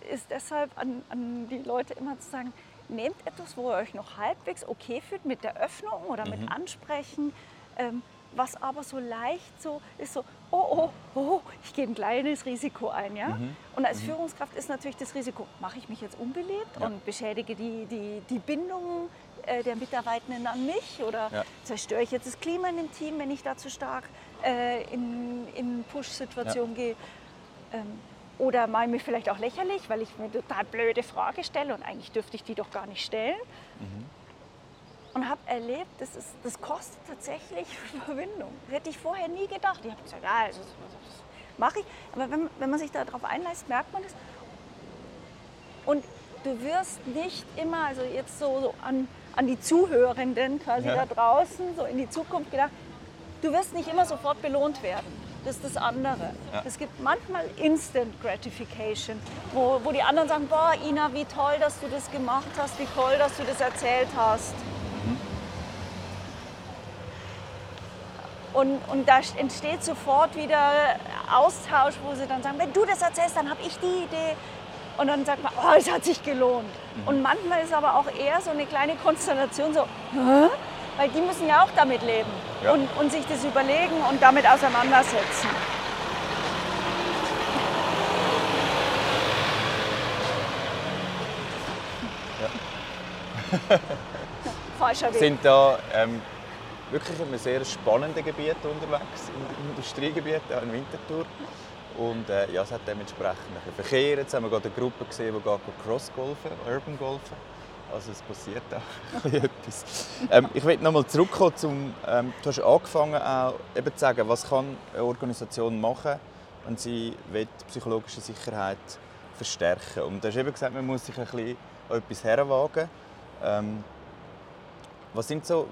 ist deshalb an, an die Leute immer zu sagen, nehmt etwas, wo ihr euch noch halbwegs okay fühlt mit der Öffnung oder mit mhm. Ansprechen. Ähm, was aber so leicht so ist, so, oh, oh, oh, ich gehe ein kleines Risiko ein. Ja? Mhm. Und als mhm. Führungskraft ist natürlich das Risiko, mache ich mich jetzt unbeliebt ja. und beschädige die, die, die Bindung äh, der Mitarbeitenden an mich oder ja. zerstöre ich jetzt das Klima in dem Team, wenn ich da zu stark äh, in, in Push-Situationen ja. gehe. Ähm, oder mache ich mich vielleicht auch lächerlich, weil ich mir eine total blöde Frage stelle und eigentlich dürfte ich die doch gar nicht stellen. Mhm und habe erlebt, das, ist, das kostet tatsächlich Überwindung. Das hätte ich vorher nie gedacht. Ich habe gesagt, ja, das, mache ich. Aber wenn, wenn man sich darauf einlässt, merkt man das. Und du wirst nicht immer, also jetzt so, so an, an die Zuhörenden quasi ja. da draußen, so in die Zukunft gedacht, du wirst nicht immer sofort belohnt werden. Das ist das andere. Ja. Es gibt manchmal Instant Gratification, wo, wo die anderen sagen, boah, Ina, wie toll, dass du das gemacht hast, wie toll, dass du das erzählt hast. Und, und da entsteht sofort wieder Austausch, wo sie dann sagen, wenn du das erzählst, dann habe ich die Idee. Und dann sagt man, oh, es hat sich gelohnt. Mhm. Und manchmal ist aber auch eher so eine kleine Konstellation so, Hä? weil die müssen ja auch damit leben ja. und, und sich das überlegen und damit auseinandersetzen. Ja. Falscher Weg. Sind da ähm, wirklich in einem sehr spannenden Gebiet unterwegs, im Industriegebiet, auch in Winterthur. Und äh, ja, es hat dementsprechend ein Verkehr. Jetzt haben wir gerade eine Gruppe gesehen, die geht Cross-Golfen, Urban Golfen. Also es passiert auch etwas. Ähm, ich will nochmal zurückkommen zum, ähm, du hast angefangen auch eben zu sagen, was kann eine Organisation machen, wenn sie will, psychologische Sicherheit verstärken Und du hast eben gesagt, man muss sich ein bisschen etwas herwagen. Ähm, was sind so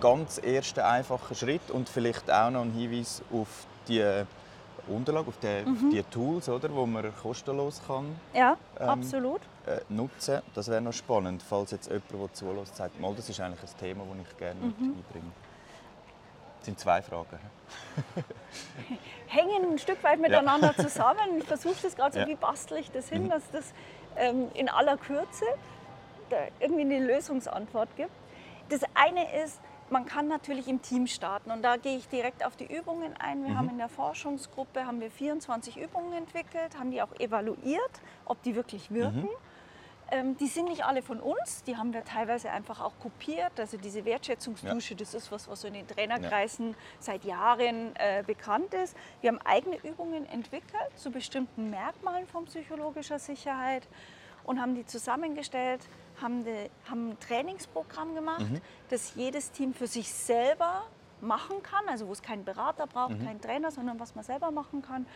ganz ersten einfachen Schritt und vielleicht auch noch ein Hinweis auf die Unterlage, auf die, mhm. die Tools, oder, wo man kostenlos kann, ja, ähm, absolut. Äh, nutzen. Das wäre noch spannend, falls jetzt jemand, der zulässt, sagt, mal, das ist eigentlich ein Thema, das ich gerne mhm. einbringe. Das sind zwei Fragen. Hängen ein Stück weit miteinander ja. zusammen. Ich versuche das gerade so, ja. wie bastel ich das hin, mhm. dass das ähm, in aller Kürze irgendwie eine Lösungsantwort gibt. Das eine ist, man kann natürlich im Team starten und da gehe ich direkt auf die Übungen ein. Wir mhm. haben in der Forschungsgruppe haben wir 24 Übungen entwickelt, haben die auch evaluiert, ob die wirklich wirken. Mhm. Ähm, die sind nicht alle von uns, die haben wir teilweise einfach auch kopiert. Also diese Wertschätzungsdusche, ja. das ist was, was so in den Trainerkreisen ja. seit Jahren äh, bekannt ist. Wir haben eigene Übungen entwickelt zu bestimmten Merkmalen von psychologischer Sicherheit und haben die zusammengestellt, haben, die, haben ein Trainingsprogramm gemacht, mhm. das jedes Team für sich selber machen kann, also wo es keinen Berater braucht, mhm. keinen Trainer, sondern was man selber machen kann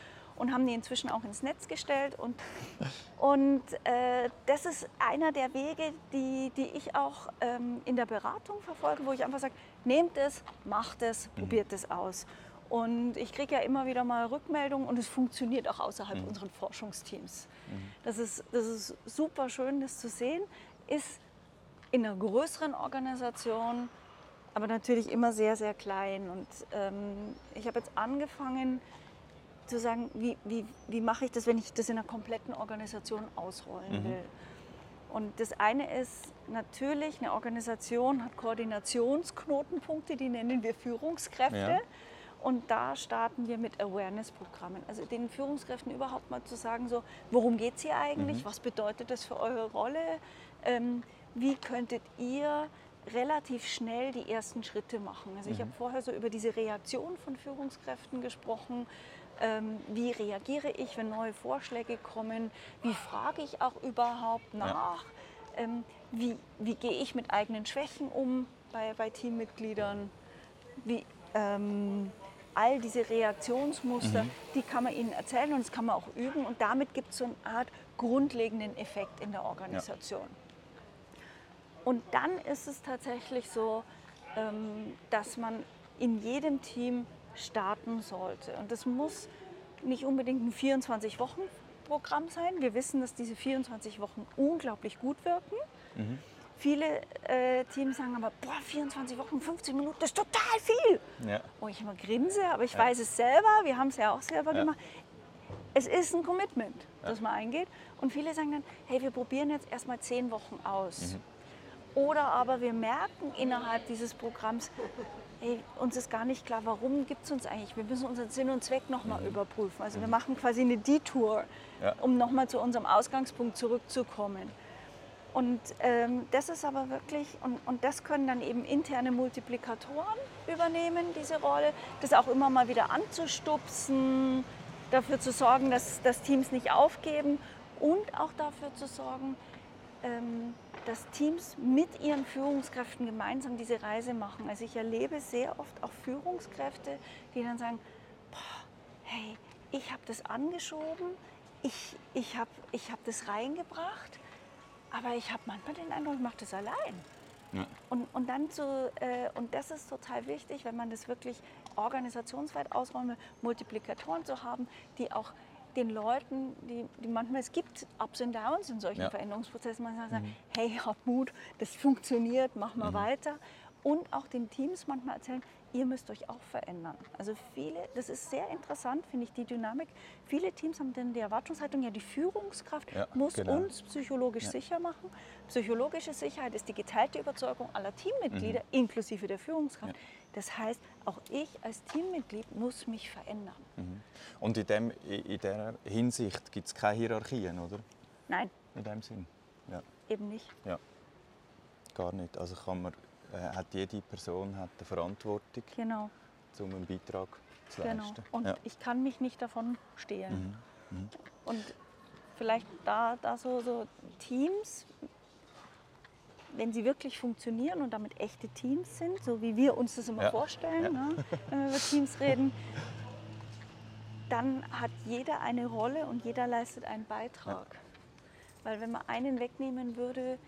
und haben die inzwischen auch ins Netz gestellt. Und, und äh, das ist einer der Wege, die, die ich auch ähm, in der Beratung verfolge, wo ich einfach sage, nehmt es, macht es, mhm. probiert es aus. Und ich kriege ja immer wieder mal Rückmeldungen und es funktioniert auch außerhalb mhm. unseren Forschungsteams. Mhm. Das, ist, das ist super schön, das zu sehen. Ist in einer größeren Organisation aber natürlich immer sehr, sehr klein. Und ähm, ich habe jetzt angefangen zu sagen, wie, wie, wie mache ich das, wenn ich das in einer kompletten Organisation ausrollen mhm. will. Und das eine ist natürlich, eine Organisation hat Koordinationsknotenpunkte, die nennen wir Führungskräfte. Ja. Und da starten wir mit Awareness-Programmen. Also den Führungskräften überhaupt mal zu sagen, so, worum geht es hier eigentlich? Mhm. Was bedeutet das für eure Rolle? Ähm, wie könntet ihr relativ schnell die ersten Schritte machen. Also ich mhm. habe vorher so über diese Reaktion von Führungskräften gesprochen. Ähm, wie reagiere ich, wenn neue Vorschläge kommen? Wie frage ich auch überhaupt nach? Ja. Ähm, wie, wie gehe ich mit eigenen Schwächen um bei, bei Teammitgliedern? Wie, ähm, all diese Reaktionsmuster, mhm. die kann man ihnen erzählen und das kann man auch üben und damit gibt es so eine Art grundlegenden Effekt in der Organisation. Ja. Und dann ist es tatsächlich so, ähm, dass man in jedem Team starten sollte. Und das muss nicht unbedingt ein 24-Wochen-Programm sein. Wir wissen, dass diese 24 Wochen unglaublich gut wirken. Mhm. Viele äh, Teams sagen aber, boah, 24 Wochen, 15 Minuten, das ist total viel. Ja. Wo ich immer grinse, aber ich ja. weiß es selber, wir haben es ja auch selber ja. gemacht. Es ist ein Commitment, das man eingeht. Und viele sagen dann, hey, wir probieren jetzt erstmal 10 Wochen aus. Mhm. Oder aber wir merken innerhalb dieses Programms, hey, uns ist gar nicht klar, warum gibt es uns eigentlich. Wir müssen unseren Sinn und Zweck nochmal mhm. überprüfen. Also wir mhm. machen quasi eine Detour, ja. um nochmal zu unserem Ausgangspunkt zurückzukommen. Und ähm, das ist aber wirklich, und, und das können dann eben interne Multiplikatoren übernehmen, diese Rolle, das auch immer mal wieder anzustupsen, dafür zu sorgen, dass, dass Teams nicht aufgeben und auch dafür zu sorgen, ähm, dass Teams mit ihren Führungskräften gemeinsam diese Reise machen. Also ich erlebe sehr oft auch Führungskräfte, die dann sagen, boah, hey, ich habe das angeschoben, ich, ich habe ich hab das reingebracht, aber ich habe manchmal den Eindruck, ich mache das allein. Ja. Und, und, dann zu, äh, und das ist total wichtig, wenn man das wirklich organisationsweit ausrollen will, Multiplikatoren zu haben, die auch den Leuten, die, die manchmal, es gibt Ups und Downs in solchen ja. Veränderungsprozessen, man sagt, mhm. hey, hab Mut, das funktioniert, mach mal mhm. weiter. Und auch den Teams manchmal erzählen, ihr müsst euch auch verändern. Also viele, das ist sehr interessant, finde ich, die Dynamik. Viele Teams haben dann die Erwartungshaltung, ja, die Führungskraft ja, muss genau. uns psychologisch ja. sicher machen. Psychologische Sicherheit ist die geteilte Überzeugung aller Teammitglieder, mhm. inklusive der Führungskraft. Ja. Das heißt, auch ich als Teammitglied muss mich verändern. Mhm. Und in, dem, in dieser Hinsicht gibt es keine Hierarchien, oder? Nein. In dem Sinn? Ja. Eben nicht. Ja. Gar nicht. Also kann man, äh, hat jede Person hat eine Verantwortung, genau. um einen Beitrag zu genau. leisten. Und ja. ich kann mich nicht davon stehlen. Mhm. Mhm. Und vielleicht da, da so, so Teams wenn sie wirklich funktionieren und damit echte Teams sind, so wie wir uns das immer ja. vorstellen, ja. Ne, wenn wir über Teams reden, dann hat jeder eine Rolle und jeder leistet einen Beitrag. Ja. Weil wenn man einen wegnehmen würde,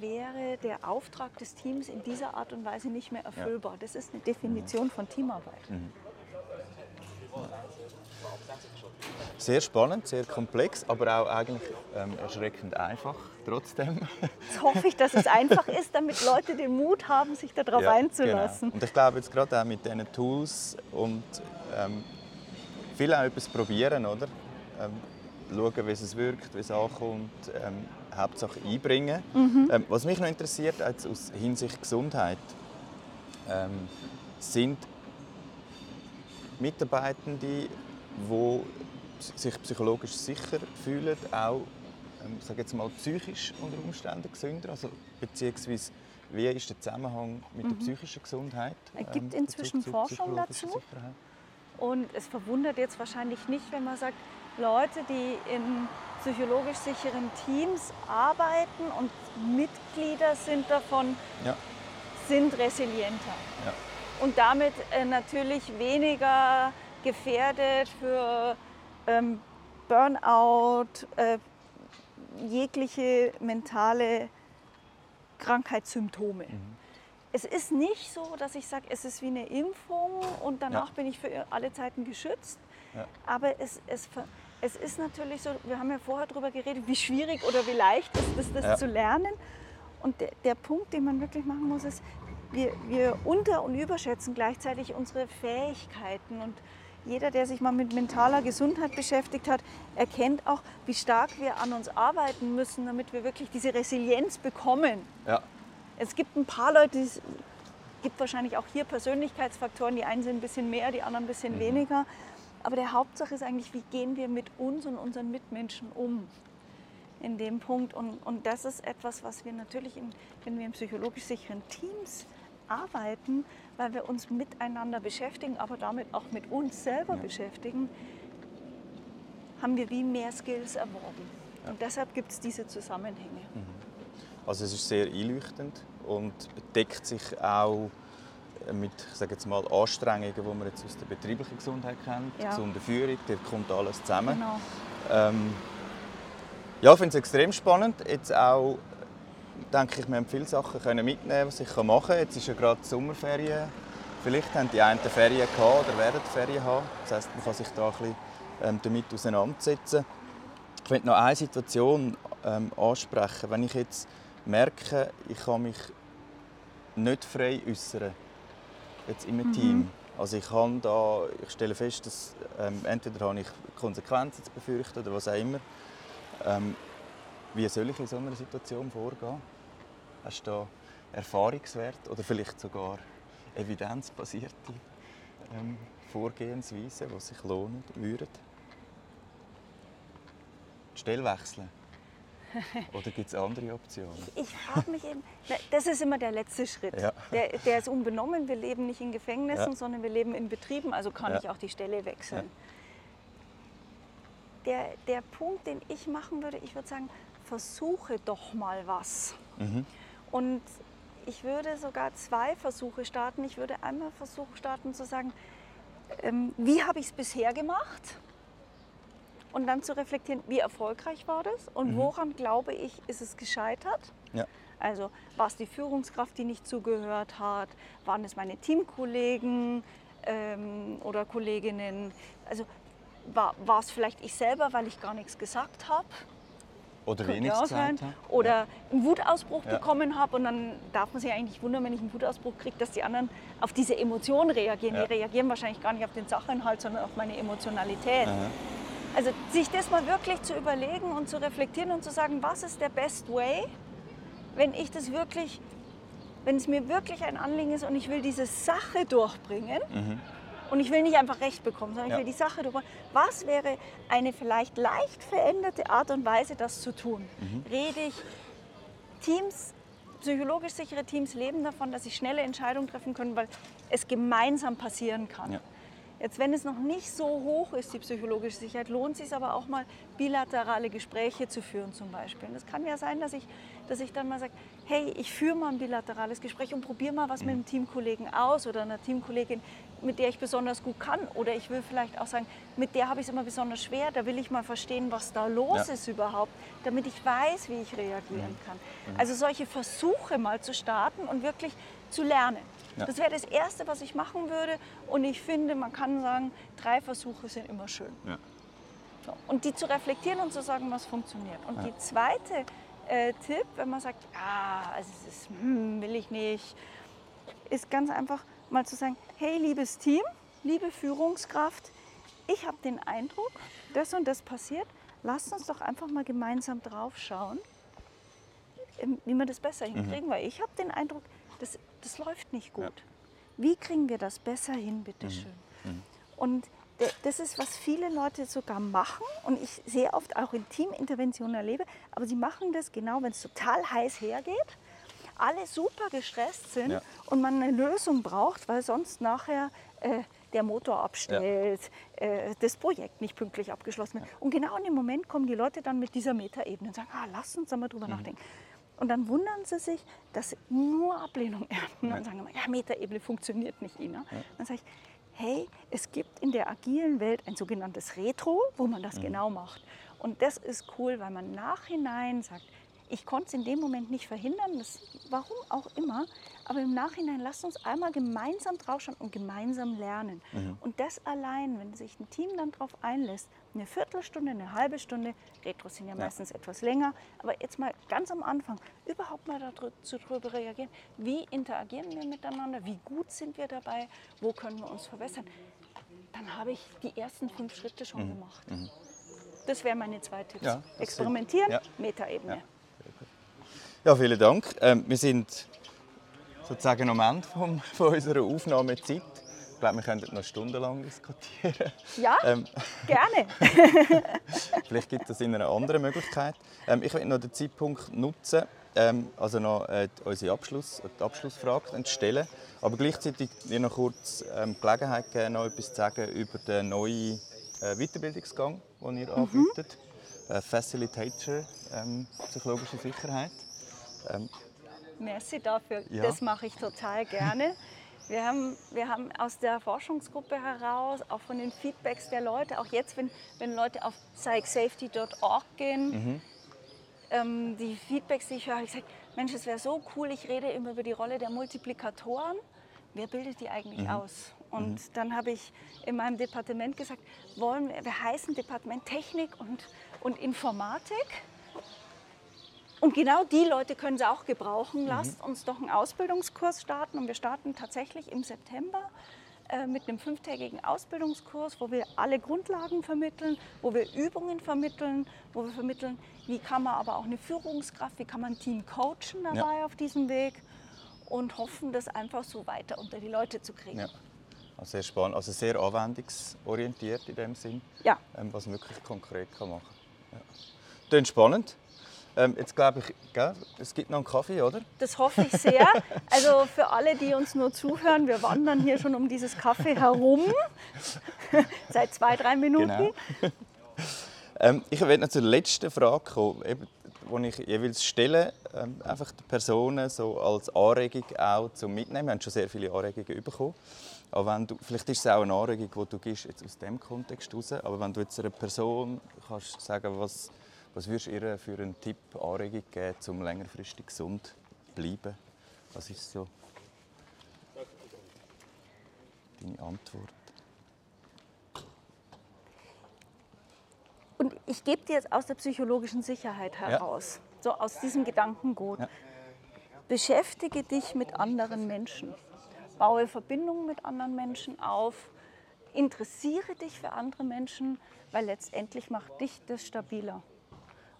wäre der Auftrag des Teams in dieser Art und Weise nicht mehr erfüllbar. Das ist eine Definition von Teamarbeit. Mhm. Sehr spannend, sehr komplex, aber auch eigentlich ähm, erschreckend einfach trotzdem. Jetzt hoffe ich, dass es einfach ist, damit Leute den Mut haben, sich darauf ja, einzulassen. Genau. Und ich glaube jetzt gerade auch mit diesen Tools und ähm, viel auch etwas probieren, oder? Ähm, schauen, wie es wirkt, wie es ankommt, ähm, Hauptsache einbringen. Mhm. Ähm, was mich noch interessiert, jetzt aus Hinsicht Gesundheit, ähm, sind Mitarbeitende, die sich psychologisch sicher fühlen, auch ähm, sage jetzt mal, psychisch unter Umständen gesünder? Also, beziehungsweise, wie ist der Zusammenhang mit der psychischen Gesundheit? Es gibt ähm, inzwischen Forschung dazu. Sicherheit? Und es verwundert jetzt wahrscheinlich nicht, wenn man sagt, Leute, die in psychologisch sicheren Teams arbeiten und Mitglieder sind davon, Ja, sind resilienter. ja, Und damit äh, natürlich weniger gefährdet für ähm, Burnout, äh, jegliche mentale Krankheitssymptome. Mhm. Es ist nicht so, dass ich sage, es ist wie eine Impfung und danach Ja. bin ich für alle Zeiten geschützt. Ja. Aber es, es, es ist natürlich so, wir haben ja vorher darüber geredet, wie schwierig oder wie leicht ist es, das Ja. zu lernen. Und der, der Punkt, den man wirklich machen muss, ist, wir, wir unter- und überschätzen gleichzeitig unsere Fähigkeiten. Und jeder, der sich mal mit mentaler Gesundheit beschäftigt hat, erkennt auch, wie stark wir an uns arbeiten müssen, damit wir wirklich diese Resilienz bekommen. ja, Es gibt ein paar Leute, es gibt wahrscheinlich auch hier Persönlichkeitsfaktoren. Die einen sind ein bisschen mehr, die anderen ein bisschen weniger. Aber der Hauptsache ist eigentlich, wie gehen wir mit uns und unseren Mitmenschen um in dem Punkt. Und, und das ist etwas, was wir natürlich, in, wenn wir in psychologisch sicheren Teams arbeiten, weil wir uns miteinander beschäftigen, aber damit auch mit uns selber beschäftigen, haben wir wie mehr Skills erworben. Und deshalb gibt es diese Zusammenhänge. Also es ist sehr einleuchtend und deckt sich auch mit ich sage jetzt mal, Anstrengungen, die man jetzt aus der betrieblichen Gesundheit kennt, Ja. gesunde Führung, da kommt alles zusammen. Genau. Ähm, ja, ich finde es extrem spannend. Jetzt auch, denke ich, wir haben viele Sachen können mitnehmen, was ich machen kann. Jetzt ist ja gerade die Sommerferien. Vielleicht haben die einen Ferien gehabt oder werden Ferien haben. Das heisst, man kann sich da ein bisschen ähm, damit auseinandersetzen. Ich möchte noch eine Situation ähm, ansprechen. Wenn ich jetzt merke, ich kann mich nicht frei äußern, jetzt in einem Team. Also ich, kann da, ich stelle fest, dass ähm, entweder habe ich Konsequenzen zu befürchten oder was auch immer. Ähm, wie soll ich in so einer Situation vorgehen? Hast du da Erfahrungswerte oder vielleicht sogar evidenzbasierte ähm, Vorgehensweisen, die sich lohnen würden? Die Stelle wechseln? Oder gibt es andere Optionen? Ich frage mich eben, na, das ist immer der letzte Schritt. Ja. Der, der ist unbenommen. Wir leben nicht in Gefängnissen, Ja. sondern wir leben in Betrieben, also kann Ja. ich auch die Stelle wechseln. Der, der Punkt, den ich machen würde, ich würde sagen, versuche doch mal was. Mhm. Und ich würde sogar zwei Versuche starten. Ich würde einmal Versuch starten zu sagen, ähm, wie habe ich es bisher gemacht? Und dann zu reflektieren, wie erfolgreich war das und woran glaube ich, ist es gescheitert? Ja. Also war es die Führungskraft, die nicht zugehört hat? Waren es meine Teamkollegen ähm, oder Kolleginnen? Also war, war es vielleicht ich selber, weil ich gar nichts gesagt habe? Oder wenig gesagt sein. Oder einen Wutausbruch Ja. bekommen habe und dann darf man sich eigentlich wundern, wenn ich einen Wutausbruch kriege, dass die anderen auf diese Emotion reagieren. Ja. Die reagieren wahrscheinlich gar nicht auf den Sachinhalt, sondern auf meine Emotionalität. Aha. Also sich das mal wirklich zu überlegen und zu reflektieren und zu sagen, was ist der best way, wenn ich das wirklich, wenn es mir wirklich ein Anliegen ist und ich will diese Sache durchbringen und ich will nicht einfach Recht bekommen, sondern Ja. ich will die Sache durchbringen. Was wäre eine vielleicht leicht veränderte Art und Weise, das zu tun? Rede ich Teams, psychologisch sichere Teams leben davon, dass sie schnelle Entscheidungen treffen können, weil es gemeinsam passieren kann. Ja. Jetzt, wenn es noch nicht so hoch ist, die psychologische Sicherheit, lohnt es sich aber auch mal, bilaterale Gespräche zu führen zum Beispiel. Und es kann ja sein, dass ich, dass ich dann mal sage, hey, ich führe mal ein bilaterales Gespräch und probiere mal was mit einem Teamkollegen aus oder einer Teamkollegin, mit der ich besonders gut kann. Oder ich will vielleicht auch sagen, mit der habe ich es immer besonders schwer, da will ich mal verstehen, was da los Ja. ist überhaupt, damit ich weiß, wie ich reagieren kann. Also solche Versuche mal zu starten und wirklich zu lernen. Ja. Das wäre das Erste, was ich machen würde. Und ich finde, man kann sagen, drei Versuche sind immer schön. Ja. So. Und die zu reflektieren und zu sagen, was funktioniert. Und die zweite äh, Tipp, wenn man sagt, ah, also es ist, hm, will ich nicht, ist ganz einfach mal zu sagen, hey, liebes Team, liebe Führungskraft, ich habe den Eindruck, das und das passiert. Lasst uns doch einfach mal gemeinsam drauf schauen, ähm, wie wir das besser hinkriegen, weil ich habe den Eindruck, das, das läuft nicht gut. Wie kriegen wir das besser hin, bitteschön? Und d- das ist, was viele Leute sogar machen und ich sehr oft auch in Teaminterventionen erlebe, aber sie machen das genau, wenn es total heiß hergeht, alle super gestresst sind Ja. und man eine Lösung braucht, weil sonst nachher äh, der Motor abstellt, äh, das Projekt nicht pünktlich abgeschlossen wird. Und genau in dem Moment kommen die Leute dann mit dieser Metaebene und sagen, ah, lass uns mal Mhm. drüber nachdenken. Und dann wundern sie sich, dass sie nur Ablehnung ernten und sagen immer, ja, Metaebene funktioniert nicht, Ina. Dann sage ich, hey, es gibt in der agilen Welt ein sogenanntes Retro, wo man das genau macht. Und das ist cool, weil man nachhinein sagt, ich konnte es in dem Moment nicht verhindern, das, warum auch immer, aber im Nachhinein lasst uns einmal gemeinsam draufschauen und gemeinsam lernen. Und das allein, wenn sich ein Team dann darauf einlässt, eine Viertelstunde, eine halbe Stunde, Retros sind ja, meistens etwas länger, aber jetzt mal ganz am Anfang überhaupt mal dazu drüber reagieren, wie interagieren wir miteinander, wie gut sind wir dabei, wo können wir uns verbessern, dann habe ich die ersten fünf Schritte schon gemacht. Das wären meine zwei Tipps. Ja, Experimentieren, ja. Metaebene. Ja, vielen Dank. Ähm, wir sind sozusagen am Ende vom, von unserer Aufnahmezeit. Ich glaube, wir könnten noch stundenlang diskutieren. Ja, Ähm, gerne. Vielleicht gibt es in einer anderen Möglichkeit. Ähm, ich will noch den Zeitpunkt nutzen, ähm, also noch äh, die- unsere Abschluss, die Abschlussfrage stellen. Aber gleichzeitig dir noch kurz ähm, Gelegenheit geben, noch etwas zu sagen über den neuen äh, Weiterbildungsgang, den ihr anbietet. Äh, Facilitator ähm, psychologische Sicherheit. Ähm, Merci dafür. Ja. Das mache ich total gerne. Wir haben, wir haben aus der Forschungsgruppe heraus, auch von den Feedbacks der Leute, auch jetzt, wenn, wenn Leute auf psychsafety.org gehen, Mhm. ähm, die Feedbacks, die ich höre, habe ich gesagt, Mensch, es wäre so cool, ich rede immer über die Rolle der Multiplikatoren. Wer bildet die eigentlich Mhm. aus? Und dann habe ich in meinem Departement gesagt, wollen wir, wir heißen Departement Technik und, und Informatik. Und genau die Leute können sie auch gebrauchen. Lasst uns doch einen Ausbildungskurs starten. Und wir starten tatsächlich im September äh, mit einem fünftägigen Ausbildungskurs, wo wir alle Grundlagen vermitteln, wo wir Übungen vermitteln, wo wir vermitteln, wie kann man aber auch eine Führungskraft, wie kann man ein Team coachen dabei auf diesem Weg und hoffen, das einfach so weiter unter die Leute zu kriegen. ja. also sehr spannend, also sehr anwendungsorientiert in dem Sinn. Ja. ähm, was man wirklich konkret kann machen kann. Ja. Klingt spannend. Ähm, jetzt glaube ich, gell, es gibt noch einen Kaffee, oder? Das hoffe ich sehr. Also für alle, die uns nur zuhören, wir wandern hier schon um dieses Kaffee herum. Seit zwei, drei Minuten. Genau. Ähm, ich werde noch zur letzten Frage kommen, eben, die ich jeweils stelle, ähm, einfach den Personen so als Anregung auch zum Mitnehmen. Wir haben schon sehr viele Anregungen bekommen. Aber wenn du, vielleicht ist es auch eine Anregung, die du gibst jetzt aus dem Kontext heraus. Aber wenn du jetzt einer Person kannst sagen, was, was würdest du ihr für einen Tipp, Anregung geben, um längerfristig gesund zu bleiben? Was ist so deine Antwort? Und ich gebe dir jetzt aus der psychologischen Sicherheit heraus, so aus diesem Gedankengut. Ja. Beschäftige dich mit anderen Menschen. Baue Verbindungen mit anderen Menschen auf. Interessiere dich für andere Menschen, weil letztendlich macht dich das stabiler.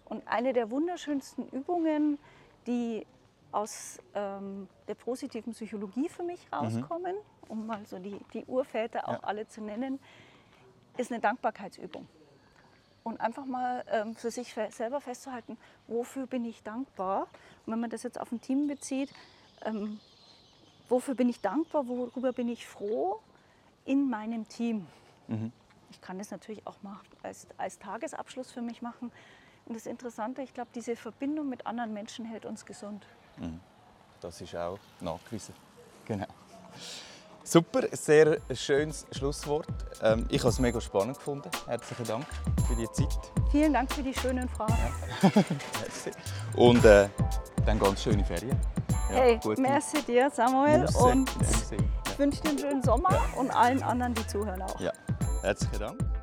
Und eine der wunderschönsten Übungen, die aus ähm, der positiven Psychologie für mich rauskommen, um mal so die, die Urväter auch Ja. alle zu nennen, ist eine Dankbarkeitsübung. Und einfach mal ähm, für sich selber festzuhalten, wofür bin ich dankbar? Und wenn man das jetzt auf ein Team bezieht, ähm, wofür bin ich dankbar, worüber bin ich froh in meinem Team? Ich kann das natürlich auch mal als, als Tagesabschluss für mich machen. Und das Interessante, ich glaube, diese Verbindung mit anderen Menschen hält uns gesund. Das ist auch nachgewiesen. Genau. Super, sehr schönes Schlusswort. Ähm, ich habe es mega spannend gefunden. Herzlichen Dank für die Zeit. Vielen Dank für die schönen Fragen. Merci. Und äh, dann ganz schöne Ferien. Ja, hey, gute merci dir, Samuel. Musse Und Sinn. ich wünsche dir einen schönen Sommer und allen anderen, die zuhören auch. Ja. ja, herzlichen Dank.